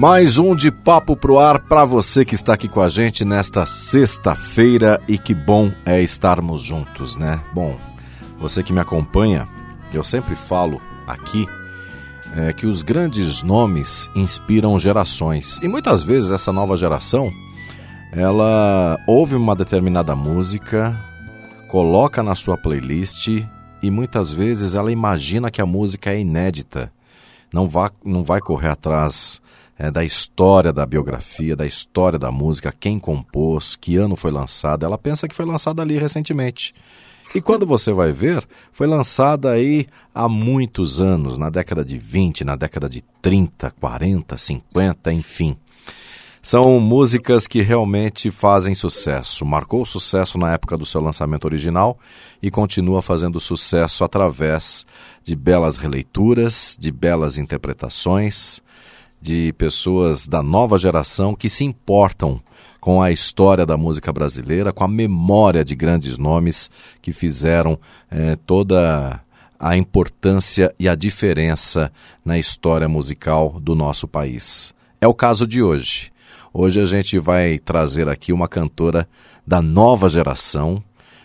Mais um de papo pro ar para você que está aqui com a gente nesta sexta-feira e que bom é estarmos juntos, né? Bom, você que me acompanha, eu sempre falo aqui é, que os grandes nomes inspiram gerações e muitas vezes essa nova geração ela ouve uma determinada música, coloca na sua playlist e muitas vezes ela imagina que a música é inédita, não vai, não vai correr atrás é, da história da biografia, da história da música, quem compôs, que ano foi lançada. Ela pensa que foi lançada ali recentemente. E quando você vai ver, foi lançada aí há muitos anos, na década de 20, na década de 30, 40, 50, enfim. São músicas que realmente fazem sucesso. Marcou sucesso na época do seu lançamento original e continua fazendo sucesso através de belas releituras, de belas interpretações, de pessoas da nova geração que se importam com a história da música brasileira, com a memória de grandes nomes que fizeram eh, toda a importância e a diferença na história musical do nosso país. É o caso de hoje. Hoje a gente vai trazer aqui uma cantora da nova geração,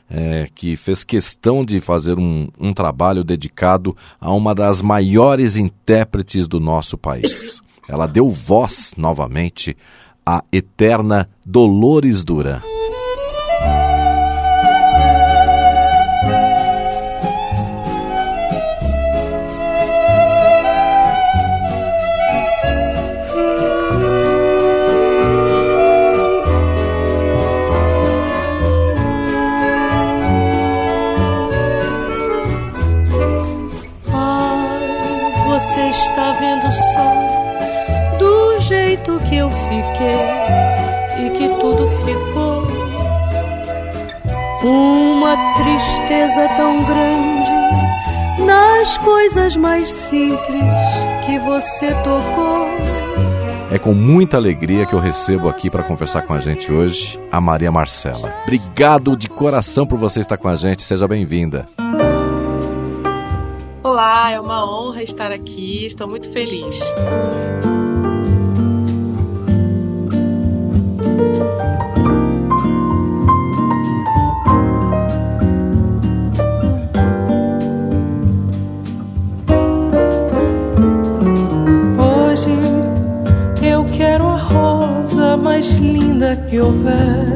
é, que fez questão de fazer um, um trabalho dedicado a uma das maiores intérpretes do nosso país. Ela deu voz novamente à eterna Dolores Duran. Uma tristeza tão grande nas coisas mais simples que você tocou. É com muita alegria que eu recebo aqui para conversar com a gente hoje a Maria Marcela. Obrigado de coração por você estar com a gente. Seja bem-vinda. Olá, é uma honra estar aqui. Estou muito feliz. Linda que houver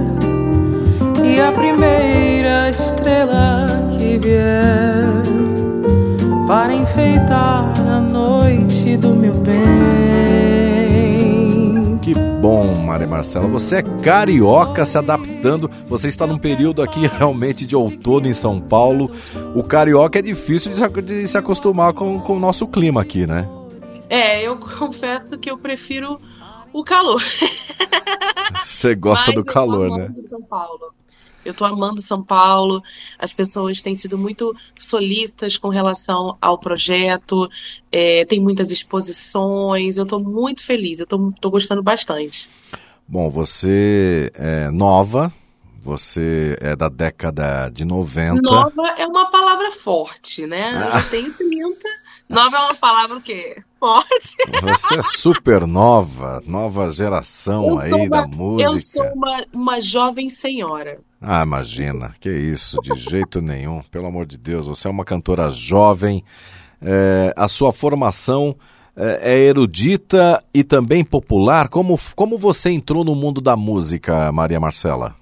e a primeira estrela que vier para enfeitar a noite do meu bem. Que bom, Maria Marcela. Você é carioca se adaptando. Você está num período aqui realmente de outono em São Paulo. O carioca é difícil de se acostumar com, com o nosso clima aqui, né? É, eu confesso que eu prefiro o calor. Você gosta do calor, né? São Paulo. Eu tô amando São Paulo. As pessoas têm sido muito solistas com relação ao projeto. É, tem muitas exposições. Eu tô muito feliz. Eu tô gostando bastante. Bom, você é nova. Você é da década de 90. Nova é uma palavra forte, né? Ah. Eu tenho 30. Nova é uma palavra o quê? Forte. Você é super nova, nova geração aí uma, da música. Eu sou uma, uma jovem senhora. Ah, imagina, que isso, de jeito nenhum. Pelo amor de Deus, você é uma cantora jovem. É, a sua formação é, é erudita e também popular. Como, como você entrou no mundo da música, Maria Marcela?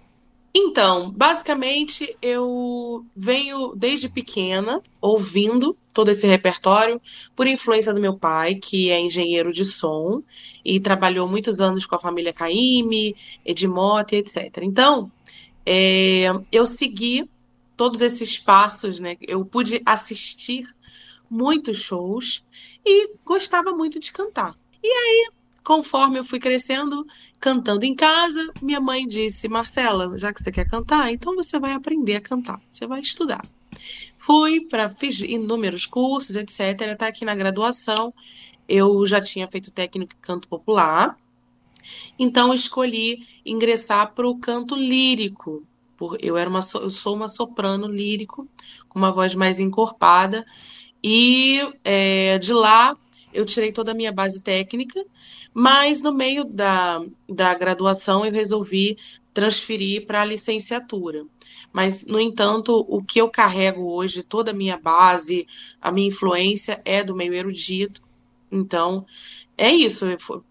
Então, basicamente, eu venho desde pequena ouvindo todo esse repertório por influência do meu pai, que é engenheiro de som e trabalhou muitos anos com a família Caime, Edmote, etc. Então, é, eu segui todos esses passos, né? Eu pude assistir muitos shows e gostava muito de cantar. E aí, conforme eu fui crescendo, cantando em casa, minha mãe disse: Marcela, já que você quer cantar, então você vai aprender a cantar, você vai estudar. Fui para fiz inúmeros cursos, etc. Até aqui na graduação, eu já tinha feito técnico em canto popular, então escolhi ingressar para o canto lírico. Eu era uma, eu sou uma soprano lírico com uma voz mais encorpada e é, de lá eu tirei toda a minha base técnica, mas no meio da, da graduação eu resolvi transferir para a licenciatura. Mas, no entanto, o que eu carrego hoje, toda a minha base, a minha influência é do meio erudito. Então, é isso.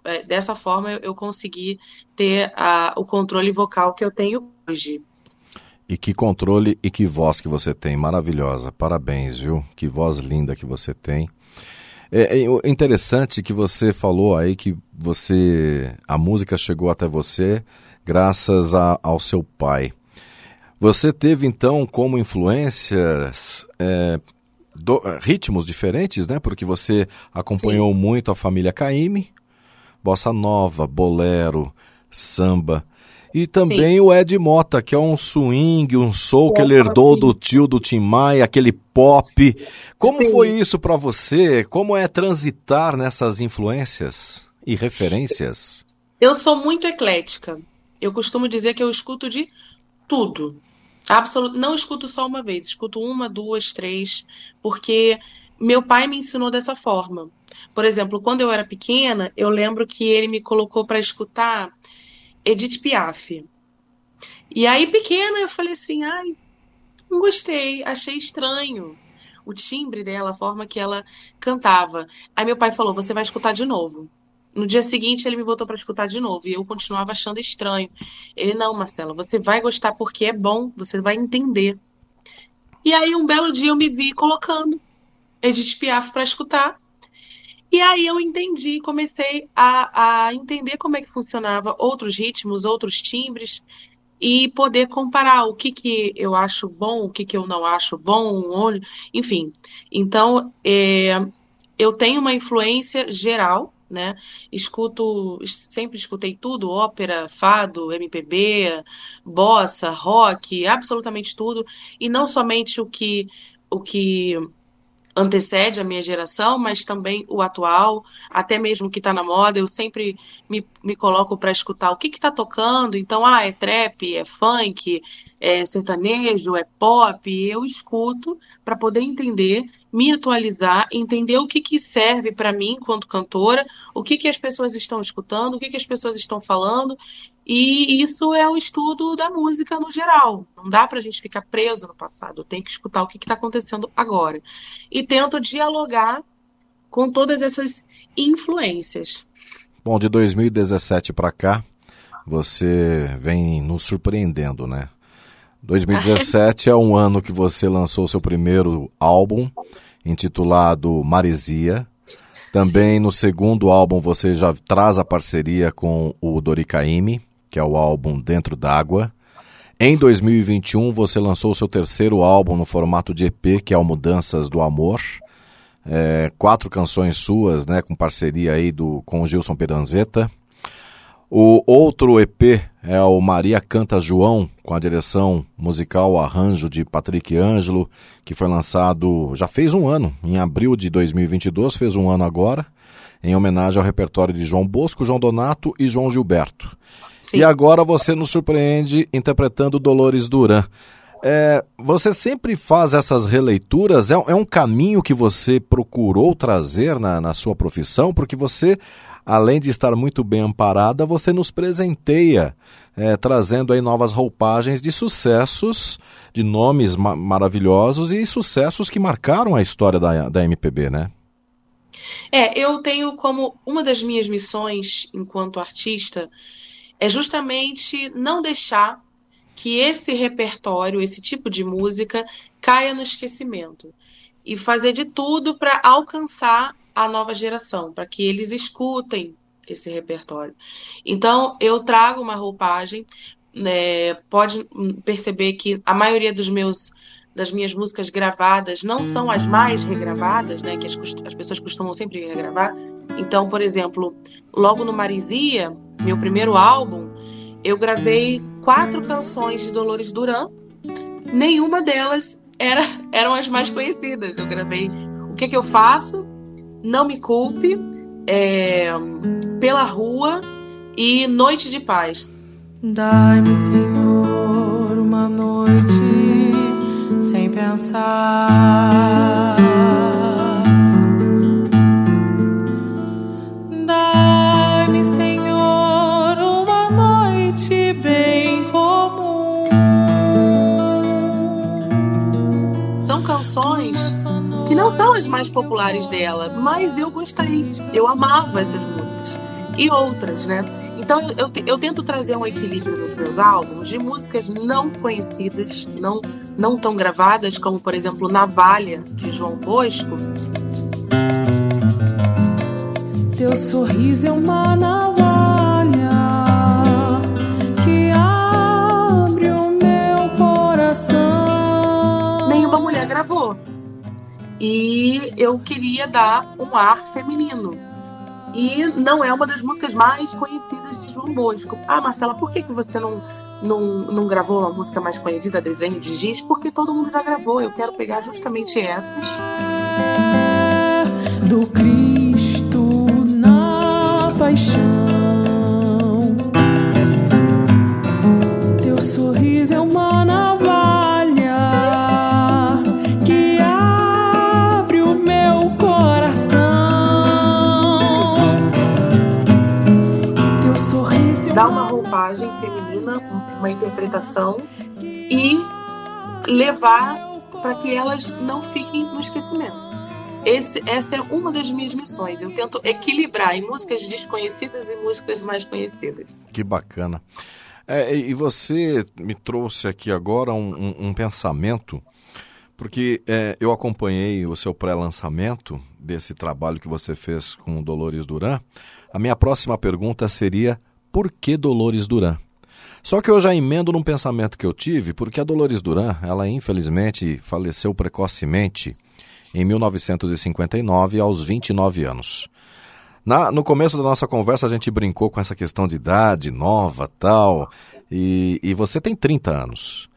É, dessa forma, eu consegui ter a, o controle vocal que eu tenho hoje. E que controle e que voz que você tem, maravilhosa. Parabéns, viu? Que voz linda que você tem. É, é interessante que você falou aí que você a música chegou até você graças a, ao seu pai. Você teve então como influências é, do, ritmos diferentes, né? Porque você acompanhou Sim. muito a família Caime, bossa nova, bolero, samba. E também Sim. o Ed Mota, que é um swing, um soul que ele herdou do tio do Tim Maia, aquele pop. Como Sim. foi isso para você? Como é transitar nessas influências e referências? Eu sou muito eclética. Eu costumo dizer que eu escuto de tudo. Absolut... Não escuto só uma vez, escuto uma, duas, três, porque meu pai me ensinou dessa forma. Por exemplo, quando eu era pequena, eu lembro que ele me colocou para escutar Edith Piaf. E aí, pequena, eu falei assim: ai, não gostei, achei estranho o timbre dela, a forma que ela cantava. Aí meu pai falou: você vai escutar de novo. No dia seguinte, ele me botou para escutar de novo e eu continuava achando estranho. Ele: não, Marcela, você vai gostar porque é bom, você vai entender. E aí, um belo dia, eu me vi colocando Edith Piaf para escutar. E aí eu entendi, comecei a, a entender como é que funcionava outros ritmos, outros timbres e poder comparar o que, que eu acho bom, o que, que eu não acho bom, onde, enfim. Então, é, eu tenho uma influência geral, né? Escuto, sempre escutei tudo, ópera, fado, MPB, bossa, rock, absolutamente tudo, e não somente o que o que antecede a minha geração, mas também o atual, até mesmo o que está na moda. Eu sempre me, me coloco para escutar o que está tocando. Então, ah, é trap, é funk, é sertanejo, é pop. Eu escuto para poder entender me atualizar, entender o que, que serve para mim enquanto cantora, o que, que as pessoas estão escutando, o que, que as pessoas estão falando, e isso é o estudo da música no geral. Não dá para a gente ficar preso no passado, tem que escutar o que está acontecendo agora. E tento dialogar com todas essas influências. Bom, de 2017 para cá, você vem nos surpreendendo, né? 2017 é um ano que você lançou seu primeiro álbum, intitulado Maresia. Também no segundo álbum você já traz a parceria com o Doricaime, que é o álbum Dentro d'Água. Em 2021 você lançou seu terceiro álbum no formato de EP, que é o Mudanças do Amor. É, quatro canções suas, né, com parceria aí do, com o Gilson Pedanzeta. O outro EP é o Maria Canta João, com a direção musical arranjo de Patrick Ângelo, que foi lançado já fez um ano, em abril de 2022, fez um ano agora, em homenagem ao repertório de João Bosco, João Donato e João Gilberto. Sim. E agora você nos surpreende interpretando Dolores Duran. É, você sempre faz essas releituras? É, é, um caminho que você procurou trazer na, na sua profissão? Porque você além de estar muito bem amparada, você nos presenteia, é, trazendo aí novas roupagens de sucessos, de nomes ma maravilhosos e sucessos que marcaram a história da, da MPB, né? É, eu tenho como uma das minhas missões enquanto artista é justamente não deixar que esse repertório, esse tipo de música caia no esquecimento e fazer de tudo para alcançar a nova geração, para que eles escutem esse repertório. Então, eu trago uma roupagem, né, pode perceber que a maioria dos meus das minhas músicas gravadas não são as mais regravadas, né? Que as, as pessoas costumam sempre regravar. Então, por exemplo, logo no Marisia, meu primeiro álbum, eu gravei quatro canções de Dolores Duran. Nenhuma delas era, eram as mais conhecidas. Eu gravei O que, que eu faço? Não me culpe, é, Pela Rua e Noite de Paz. Dai-me, Senhor, uma noite pensar. Dai-me, Senhor, uma noite bem comum. São canções que não são as mais populares dela, mas eu gostei, eu amava essas músicas e outras, né? Então eu, eu, tento trazer um equilíbrio nos meus álbuns de músicas não conhecidas, não, não tão gravadas, como por exemplo Navalha, de João Bosco. Teu sorriso é uma navalha que abre o meu coração. Nenhuma mulher gravou. E eu queria dar um ar feminino e não é uma das músicas mais conhecidas de João Bosco. Ah, Marcela, por que, que você não, não, não gravou uma música mais conhecida, Desenho de Giz? Porque todo mundo já gravou. Eu quero pegar justamente essas. Do Cristo na paixão. Roupagem feminina, uma interpretação e levar para que elas não fiquem no esquecimento. Esse, essa é uma das minhas missões. Eu tento equilibrar em músicas desconhecidas e músicas mais conhecidas. Que bacana. É, e você me trouxe aqui agora um, um, um pensamento, porque é, eu acompanhei o seu pré-lançamento desse trabalho que você fez com Dolores Duran. A minha próxima pergunta seria por que Dolores Duran? Só que eu já emendo num pensamento que eu tive, porque a Dolores Duran, ela infelizmente faleceu precocemente em 1959, aos 29 anos. Na, no começo da nossa conversa a gente brincou com essa questão de idade nova tal, e, e você tem 30 anos.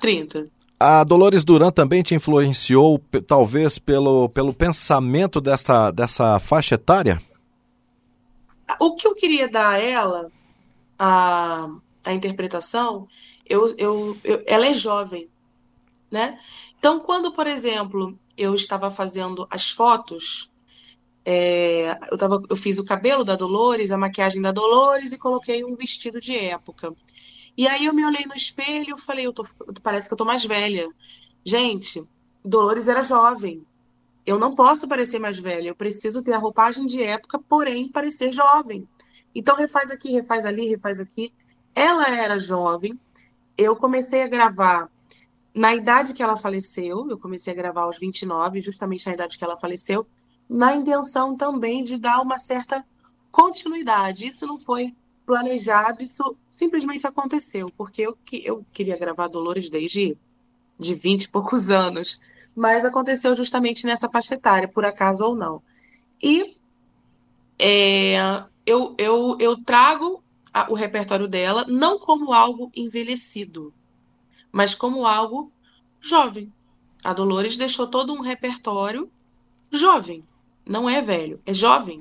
30. A Dolores Duran também te influenciou, talvez, pelo, pelo pensamento dessa, dessa faixa etária? O que eu queria dar a ela a, a interpretação, eu, eu, eu, ela é jovem, né? Então, quando, por exemplo, eu estava fazendo as fotos, é, eu, tava, eu fiz o cabelo da Dolores, a maquiagem da Dolores e coloquei um vestido de época. E aí eu me olhei no espelho e falei, eu tô, parece que eu tô mais velha. Gente, Dolores era jovem. Eu não posso parecer mais velha. Eu preciso ter a roupagem de época, porém parecer jovem. Então refaz aqui, refaz ali, refaz aqui. Ela era jovem. Eu comecei a gravar na idade que ela faleceu. Eu comecei a gravar aos 29, justamente na idade que ela faleceu, na intenção também de dar uma certa continuidade. Isso não foi planejado, isso simplesmente aconteceu, porque eu, eu queria gravar Dolores desde de 20 e poucos anos, mas aconteceu justamente nessa faixa etária, por acaso ou não. E é, eu, eu, eu trago a, o repertório dela não como algo envelhecido, mas como algo jovem. A Dolores deixou todo um repertório jovem. Não é velho, é jovem.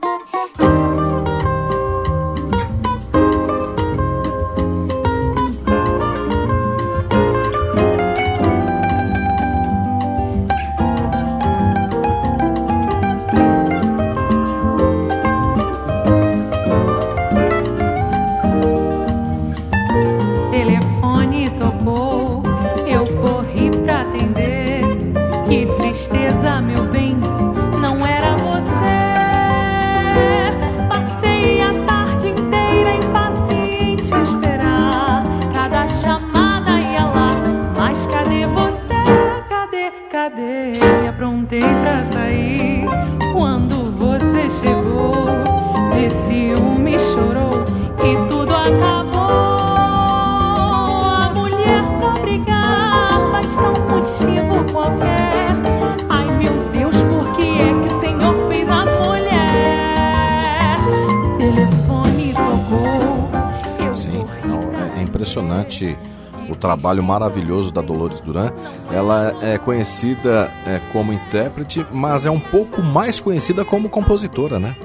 O trabalho maravilhoso da Dolores Duran. Ela é conhecida é, como intérprete, mas é um pouco mais conhecida como compositora, né?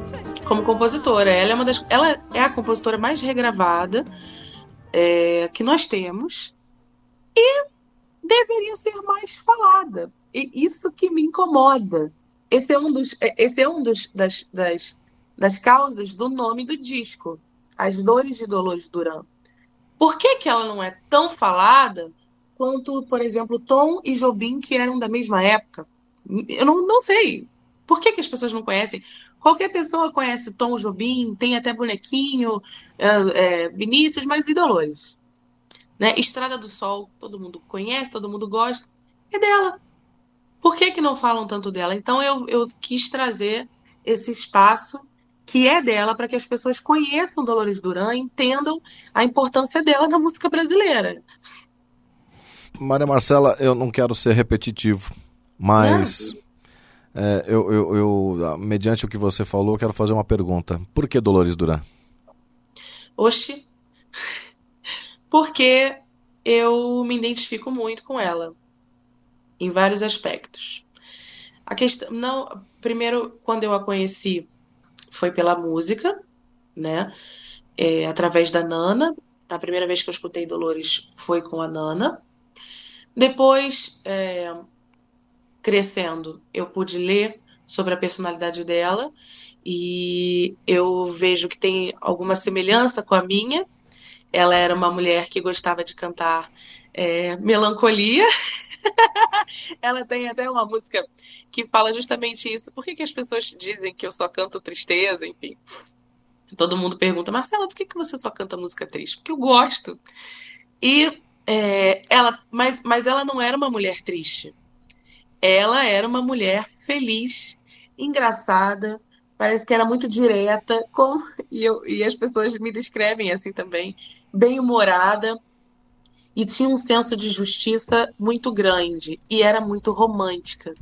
Como compositora, ela é uma das, ela é a compositora mais regravada é, que nós temos e deveria ser mais falada. E isso que me incomoda. Esse é um dos, esse é um dos das, das, das causas do nome do disco, As Dores de Dolores Duran. Por que, que ela não é tão falada quanto, por exemplo, Tom e Jobim, que eram da mesma época? Eu não, não sei. Por que, que as pessoas não conhecem? Qualquer pessoa conhece Tom Jobim, tem até bonequinho, é, é, Vinícius, mas e Dolores? Né? Estrada do Sol, todo mundo conhece, todo mundo gosta, é dela. Por que, que não falam tanto dela? Então eu, eu quis trazer esse espaço que é dela para que as pessoas conheçam Dolores Duran, entendam a importância dela na música brasileira. Maria Marcela, eu não quero ser repetitivo, mas é, eu, eu, eu, mediante o que você falou, quero fazer uma pergunta. Por que Dolores Duran? Oxi, porque eu me identifico muito com ela em vários aspectos. A questão, não, primeiro, quando eu a conheci, foi pela música, né? É, através da Nana. A primeira vez que eu escutei Dolores foi com a Nana. Depois, é, crescendo, eu pude ler sobre a personalidade dela e eu vejo que tem alguma semelhança com a minha. Ela era uma mulher que gostava de cantar é, melancolia. Ela tem até uma música que fala justamente isso. Por que, que as pessoas dizem que eu só canto tristeza, enfim? Todo mundo pergunta, Marcela, por que, que você só canta música triste? Porque eu gosto. E é, ela, mas, mas ela não era uma mulher triste ela era uma mulher feliz, engraçada, parece que era muito direta, com, e, eu, e as pessoas me descrevem assim também, bem-humorada, e tinha um senso de justiça muito grande, e era muito romântica.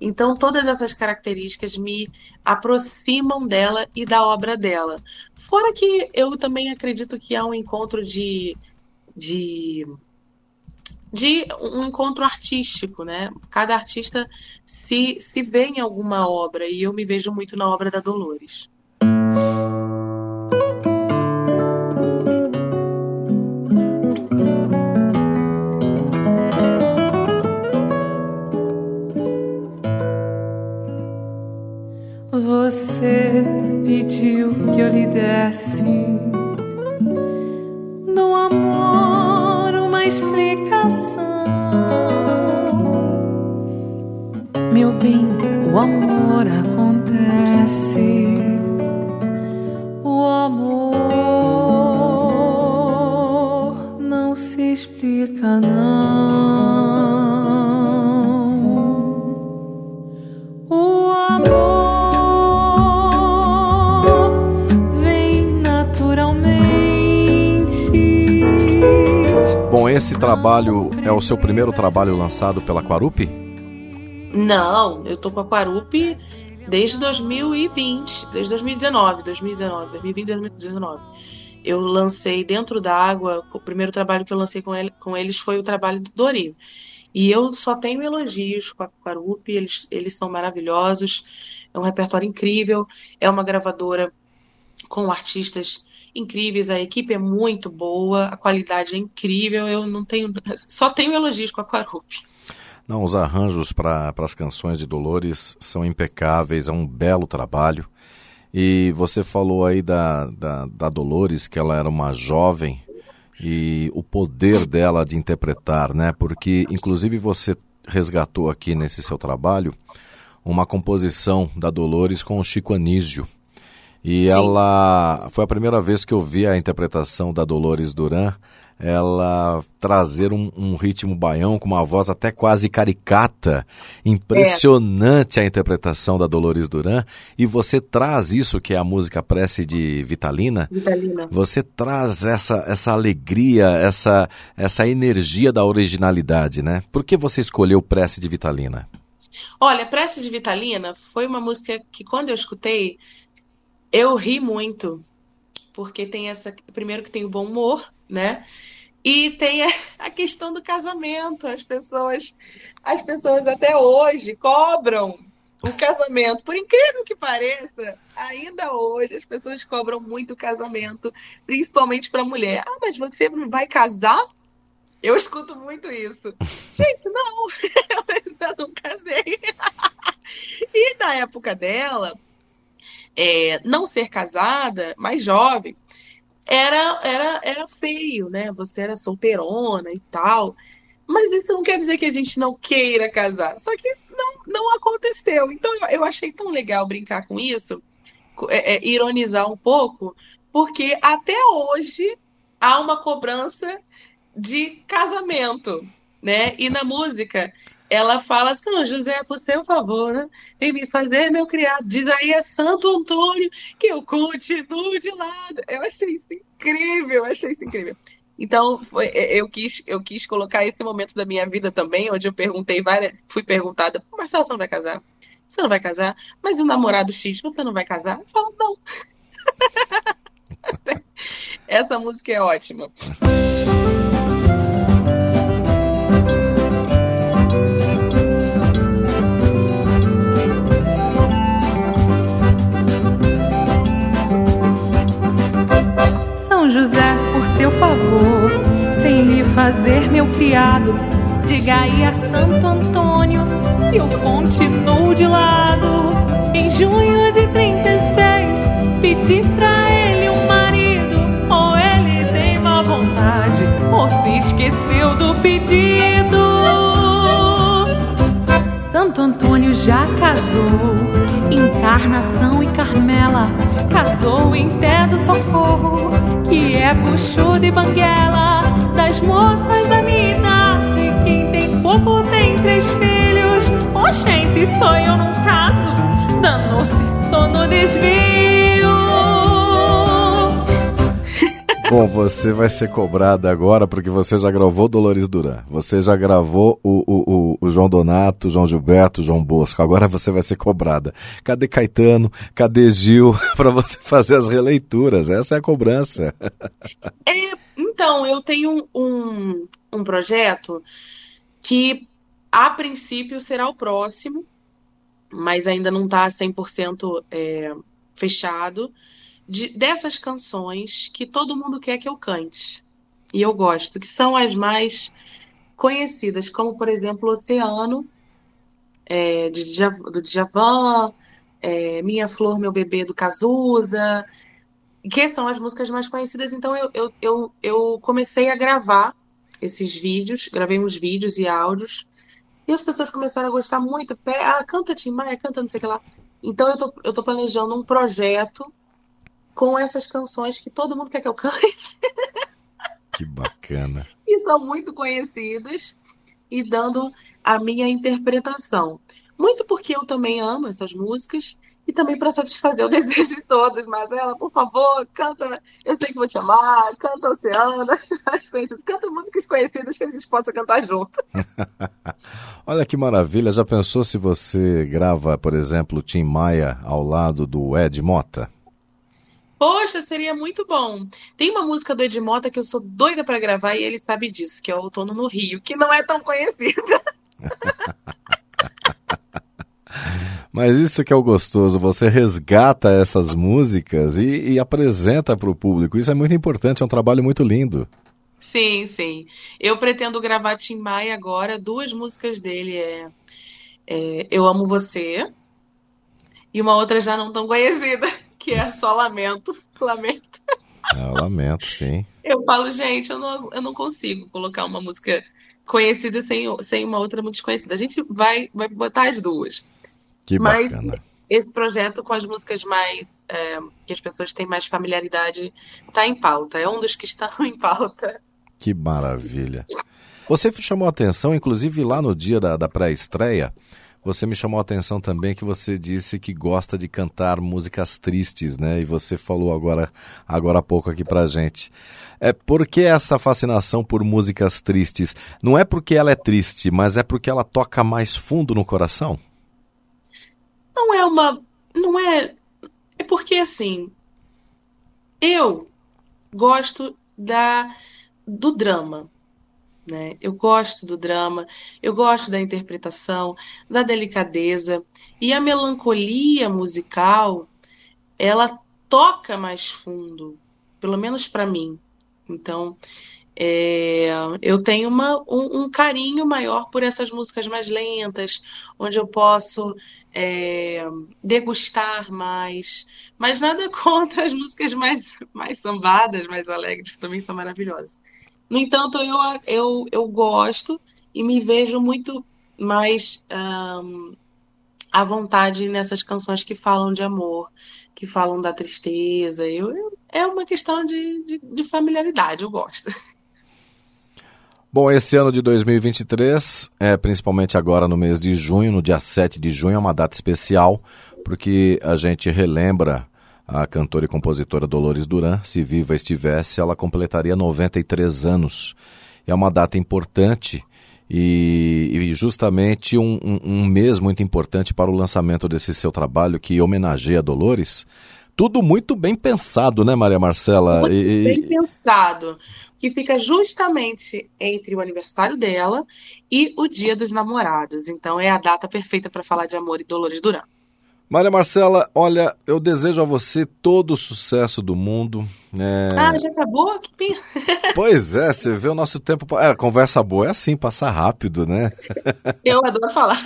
Então, todas essas características me aproximam dela e da obra dela. Fora que eu também acredito que há um encontro de, de de um encontro artístico, né? Cada artista se, se vê em alguma obra e eu me vejo muito na obra da Dolores. Que eu lhe desse trabalho é o seu primeiro trabalho lançado pela Quarupi? Não, eu tô com a Quarupi desde 2020, desde 2019, 2019, 2020, 2019. Eu lancei Dentro da Água, o primeiro trabalho que eu lancei com, ele, com eles foi o trabalho do Doril. E eu só tenho elogios com a Quarupi, eles, eles são maravilhosos, é um repertório incrível, é uma gravadora com artistas incríveis, a equipe é muito boa, a qualidade é incrível, eu não tenho, só tenho elogios com a Quarupi. Não, os arranjos para as canções de Dolores são impecáveis, é um belo trabalho. E você falou aí da, da, da Dolores, que ela era uma jovem, e o poder dela de interpretar, né? Porque, inclusive, você resgatou aqui nesse seu trabalho uma composição da Dolores com o Chico Anísio. E Sim. ela foi a primeira vez que eu vi a interpretação da Dolores Duran, ela trazer um, um ritmo baião com uma voz até quase caricata. Impressionante a interpretação da Dolores Duran. E você traz isso que é a música Prece de Vitalina. Vitalina. Você traz essa, essa alegria, essa, essa energia da originalidade, né? Por que você escolheu Prece de Vitalina? Olha, Prece de Vitalina foi uma música que quando eu escutei, eu ri muito, porque tem essa, primeiro que tem o bom humor, né? E tem a questão do casamento. As pessoas, as pessoas até hoje cobram o casamento. Por incrível que pareça, ainda hoje as pessoas cobram muito o casamento, principalmente para mulher. Ah, mas você não vai casar? Eu escuto muito isso. Gente, não, eu ainda não casei. e na época dela, é, não ser casada, mais jovem, era, era, era feio, né? Você era solteirona e tal. Mas isso não quer dizer que a gente não queira casar. Só que não, não aconteceu. Então eu, achei tão legal brincar com isso, é, é, ironizar um pouco, porque até hoje há uma cobrança de casamento, né? E na música ela fala, São José, por seu favor, né? Vem me fazer meu criado. Diz aí é Santo Antônio que eu continuo de lado. Eu achei isso incrível, eu achei isso incrível. Então, é, eu, quis, eu quis colocar esse momento da minha vida também, onde eu perguntei várias, fui perguntada, Marcelo, você não vai casar? Você não vai casar? Mas o namorado X, você não vai casar? Eu falo, não. Essa música é ótima. José, por seu favor, sem lhe fazer meu criado, diga aí a Santo Antônio eu continuo de lado. Em junho de 36, pedi pra ele um marido, ou ele tem má vontade, ou se esqueceu do pedido. Santo Antônio já casou, Encarnação e Carmela, casou em Té do Socorro, que é buchuda e banguela, das moças da minha idade, quem tem pouco tem três filhos, oxente, sou eu num caso, danou-se, tô no desvio. Bom, você vai ser cobrada agora porque você já gravou Dolores Duran, você já gravou o, o, o, o João Donato, João Gilberto, João Bosco. Agora você vai ser cobrada. Cadê Caetano? Cadê Gil? para você fazer as releituras. Essa é a cobrança. É, então, eu tenho um, um projeto que, a princípio, será o próximo, mas ainda não está 100% é, fechado de, dessas canções que todo mundo quer que eu cante. E eu gosto, que são as mais conhecidas, como por exemplo Oceano, é, de, do Djavan, é, Minha Flor, Meu Bebê, do Cazuza, que são as músicas mais conhecidas. Então eu, eu, eu, eu comecei a gravar esses vídeos, gravei uns vídeos e áudios, e as pessoas começaram a gostar muito. Ah, canta Tim Maia, canta não sei o que lá. Então eu tô, eu tô planejando um projeto com essas canções que todo mundo quer que eu cante. Que bacana. e são muito conhecidos e dando a minha interpretação. Muito porque eu também amo essas músicas e também para satisfazer o desejo de todos. Mas ela, por favor, canta Eu Sei Que Vou Te Amar, canta Oceana, as conhecidas, canta músicas conhecidas que a gente possa cantar junto. Olha que maravilha, já pensou se você grava, por exemplo, Tim Maia ao lado do Ed Mota? Poxa, seria muito bom. Tem uma música do Edmota que eu sou doida para gravar e ele sabe disso, que é o Outono no Rio, que não é tão conhecida. Mas isso que é o gostoso, você resgata essas músicas e, e apresenta para o público. Isso é muito importante, é um trabalho muito lindo. Sim, sim. Eu pretendo gravar Tim Maia agora. Duas músicas dele é, é Eu Amo Você e uma outra já não tão conhecida que é só lamento. Lamento. É, lamento, sim. Eu falo, gente, eu não, eu não consigo colocar uma música conhecida sem, sem uma outra muito desconhecida. A gente vai, vai botar as duas. Que Mas bacana. esse projeto com as músicas mais. É, que as pessoas têm mais familiaridade está em pauta. É um dos que estão em pauta. Que maravilha. Você chamou a atenção, inclusive lá no dia da, da pré-estreia, você me chamou a atenção também que você disse que gosta de cantar músicas tristes, né? E você falou agora, agora há pouco aqui pra gente. É por que essa fascinação por músicas tristes? Não é porque ela é triste, mas é porque ela toca mais fundo no coração? Não é uma. Não é. É porque assim. Eu gosto da do drama. Né? Eu gosto do drama, eu gosto da interpretação, da delicadeza e a melancolia musical, ela toca mais fundo, pelo menos para mim. Então, é, eu tenho uma, um, um, carinho maior por essas músicas mais lentas, onde eu posso é, degustar mais. Mas nada contra as músicas mais, mais sambadas, mais alegres, que também são maravilhosas. No entanto, eu, eu, eu gosto e me vejo muito mais um, à vontade nessas canções que falam de amor, que falam da tristeza. Eu, eu é uma questão de, de, de familiaridade, eu gosto. Bom, esse ano de 2023, é, principalmente agora no mês de junho, no dia 7 de junho, é uma data especial, porque a gente relembra a cantora e compositora Dolores Duran, se viva estivesse, ela completaria 93 anos. É uma data importante e, e justamente um, um, um, mês muito importante para o lançamento desse seu trabalho que homenageia Dolores. Tudo muito bem pensado, né, Maria Marcela? Muito e... bem pensado. Que fica justamente entre o aniversário dela e o Dia dos Namorados. Então é a data perfeita para falar de amor e Dolores Duran. Maria Marcela, olha, eu desejo a você todo o sucesso do mundo. É... Ah, já acabou? Que pena. Pois é, você vê o nosso tempo. É, conversa boa é assim, passar rápido, né? Eu adoro falar.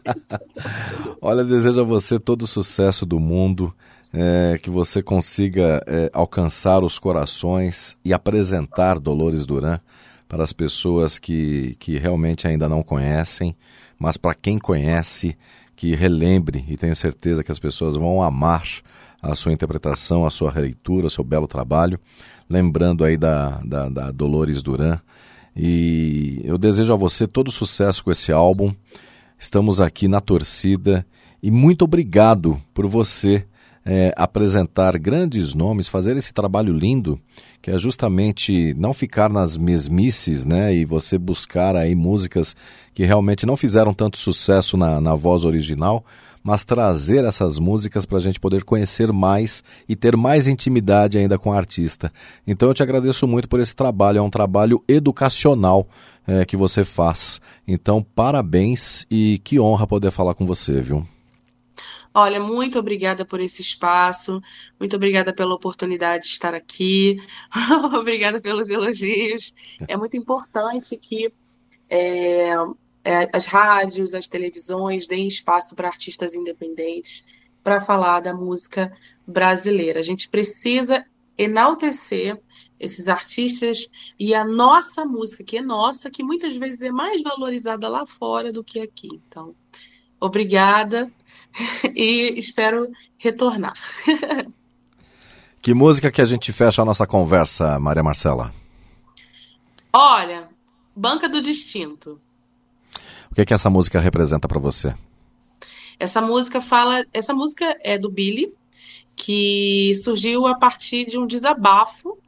olha, desejo a você todo o sucesso do mundo. É, que você consiga é, alcançar os corações e apresentar Dolores Duran para as pessoas que, que realmente ainda não conhecem, mas para quem conhece, que relembre, e tenho certeza que as pessoas vão amar a sua interpretação, a sua releitura, o seu belo trabalho, lembrando aí da, da, da Dolores Duran. E eu desejo a você todo sucesso com esse álbum. Estamos aqui na torcida e muito obrigado por você é, apresentar grandes nomes, fazer esse trabalho lindo, que é justamente não ficar nas mesmices, né? E você buscar aí músicas que realmente não fizeram tanto sucesso na, na voz original, mas trazer essas músicas para a gente poder conhecer mais e ter mais intimidade ainda com o artista. Então eu te agradeço muito por esse trabalho, é um trabalho educacional é, que você faz. Então parabéns e que honra poder falar com você, viu? Olha, muito obrigada por esse espaço, muito obrigada pela oportunidade de estar aqui, obrigada pelos elogios. É muito importante que é, é, as rádios, as televisões deem espaço para artistas independentes para falar da música brasileira. A gente precisa enaltecer esses artistas e a nossa música, que é nossa, que muitas vezes é mais valorizada lá fora do que aqui. Então, obrigada e espero retornar. que música que a gente fecha a nossa conversa, Maria Marcela? Olha, Banca do Distinto. O que, é que essa música representa para você? Essa música fala, essa música é do Billy, que surgiu a partir de um desabafo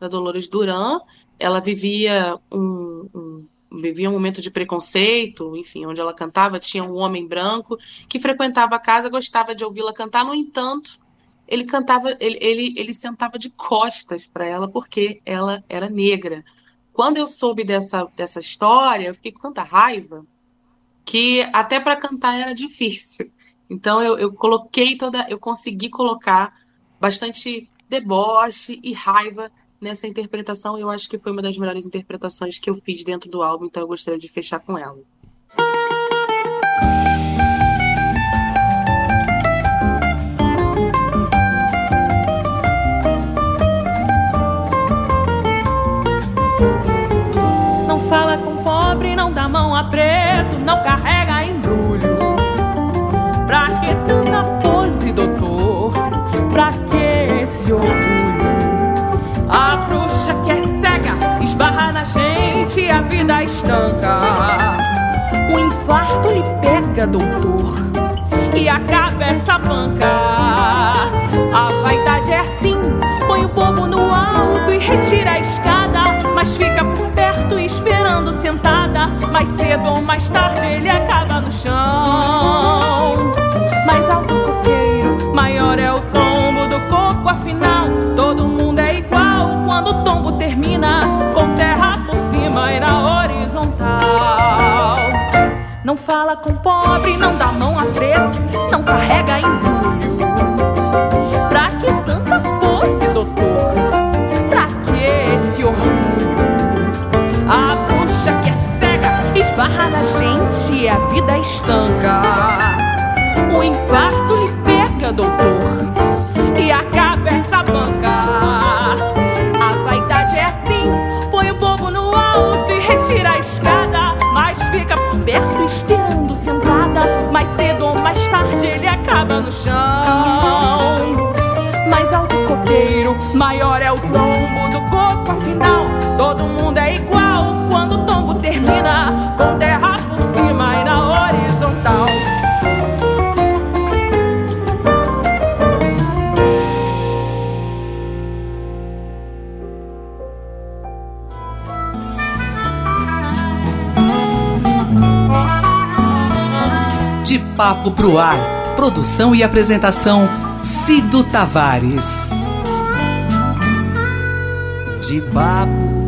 da Dolores Duran. Ela vivia um, um vivia um momento de preconceito, enfim, onde ela cantava, tinha um homem branco que frequentava a casa, gostava de ouvi-la cantar, no entanto, ele cantava, ele, ele, ele sentava de costas para ela porque ela era negra. Quando eu soube dessa, dessa história, eu fiquei com tanta raiva que até para cantar era difícil. Então eu, eu coloquei toda, eu consegui colocar bastante deboche e raiva nessa interpretação. Eu acho que foi uma das melhores interpretações que eu fiz dentro do álbum, então eu gostaria de fechar com ela. Não fala com pobre, não dá mão a preto, não carrega bruxa que é cega esbarra na gente, a vida estanca. O infarto lhe pega, doutor, e acaba essa banca. A vaidade é assim, põe o povo no alto e retira a escada, mas fica por perto esperando sentada. Mais cedo ou mais tarde ele acaba no chão. Mais alto o coqueiro, maior é o tombo do coco, afinal todo mundo vertical. Quando o tombo termina, com terra por cima era horizontal. Não fala com pobre, não dá mão a preto, não carrega embrulho. Pra que tanta pose, doutor? Pra que esse orgulho? A bruxa que é cega esbarra na gente e a vida estanca. O infarto lhe pega, doutor. Chão. Mais alto o coqueiro, maior é o tombo do coco, afinal, todo mundo é igual quando o tombo termina com terra por cima e na horizontal. De Papo pro Ar. Produção e apresentação Cido Tavares. De papo.